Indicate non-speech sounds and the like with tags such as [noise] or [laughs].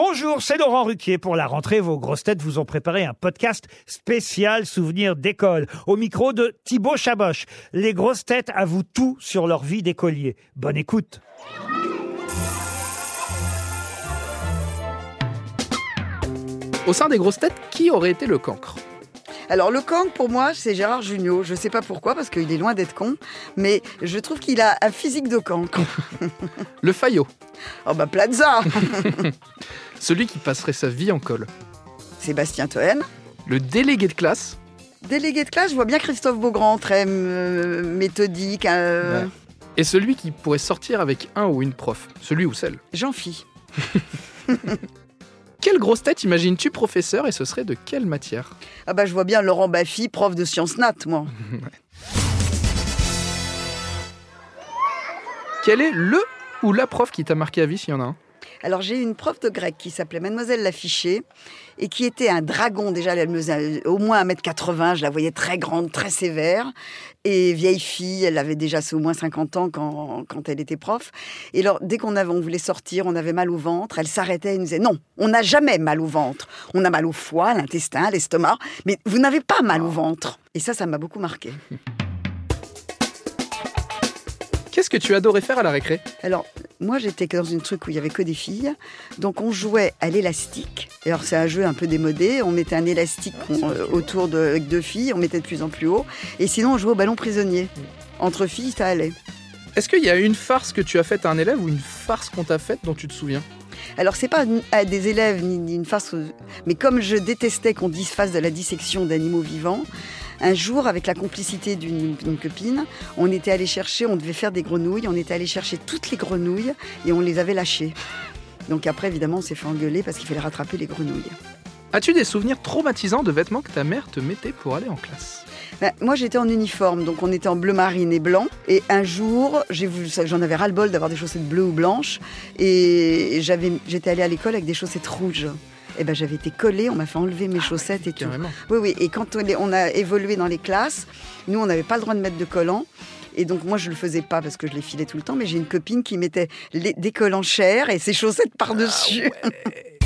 Bonjour, c'est Laurent Ruquier. Pour la rentrée, vos grosses têtes vous ont préparé un podcast spécial souvenir d'école. Au micro de Thibaut Chaboch. Les grosses têtes avouent tout sur leur vie d'écolier. Bonne écoute. Au sein des grosses têtes, qui aurait été le cancre? Alors le cancre pour moi c'est Gérard Jugnot. Je sais pas pourquoi parce qu'il est loin d'être con, mais je trouve qu'il a un physique de cancre. [laughs] Le faillot oh bah Plaza [laughs] Celui qui passerait sa vie en colle Sébastien Toen. Le délégué de classe Délégué de classe, je vois bien Christophe Beaugrand, très euh, méthodique. euh, Ouais. Et celui qui pourrait sortir avec un ou une prof Celui ou celle Jean-Phi. [laughs] Quelle grosse tête imagines-tu professeur et ce serait de quelle matière? Ah bah je vois bien Laurent Baffy, prof de sciences nat, moi. [laughs] Quel est le ou la prof qui t'a marqué à vie s'il y en a un? Alors j'ai eu une prof de grec qui s'appelait Mademoiselle Lafiché et qui était un dragon déjà, elle au moins 1m80, je la voyais très grande, très sévère et vieille fille, elle avait déjà au moins 50 ans quand, quand elle était prof. Et alors dès qu'on avait, on voulait sortir, on avait mal au ventre, elle s'arrêtait et nous disait non, on n'a jamais mal au ventre. On a mal au foie, l'intestin, l'estomac, mais vous n'avez pas mal au ventre. Et ça, ça m'a beaucoup marqué. Qu'est-ce que tu adorais faire à la récré? Alors, moi, j'étais dans une truc où il y avait que des filles. Donc, on jouait à l'élastique. Et Alors, c'est un jeu un peu démodé. On mettait un élastique on- euh, autour de, avec deux filles. On mettait de plus en plus haut. Et sinon, on jouait au ballon prisonnier. Entre filles, ça allait. Est-ce qu'il y a une farce que tu as faite à un élève ou une farce qu'on t'a faite dont tu te souviens? Alors, c'est pas à des élèves ni, une farce. euh, Mais comme je détestais qu'on dise fasse de la dissection d'animaux vivants, un jour, avec la complicité d'une copine, on était allé chercher, on devait faire des grenouilles, on était allé chercher toutes les grenouilles et on les avait lâchées. Donc après, évidemment, on s'est fait engueuler parce qu'il fallait rattraper les grenouilles. As-tu des souvenirs traumatisants de vêtements que ta mère te mettait pour aller en classe? Ben, moi, j'étais en uniforme, donc on était en bleu marine et blanc. Et un jour, j'en avais ras le bol d'avoir des chaussettes bleues ou blanches, et j'étais allée à l'école avec des chaussettes rouges. Et ben, j'avais été collée, on m'a fait enlever mes chaussettes et tout. Oui, oui. Et quand on, est- on a évolué dans les classes, nous, on n'avait pas le droit de mettre de collants. Et donc, moi, je le faisais pas parce que je les filais tout le temps, mais j'ai une copine qui mettait les- des collants chers et ses chaussettes par-dessus. [laughs]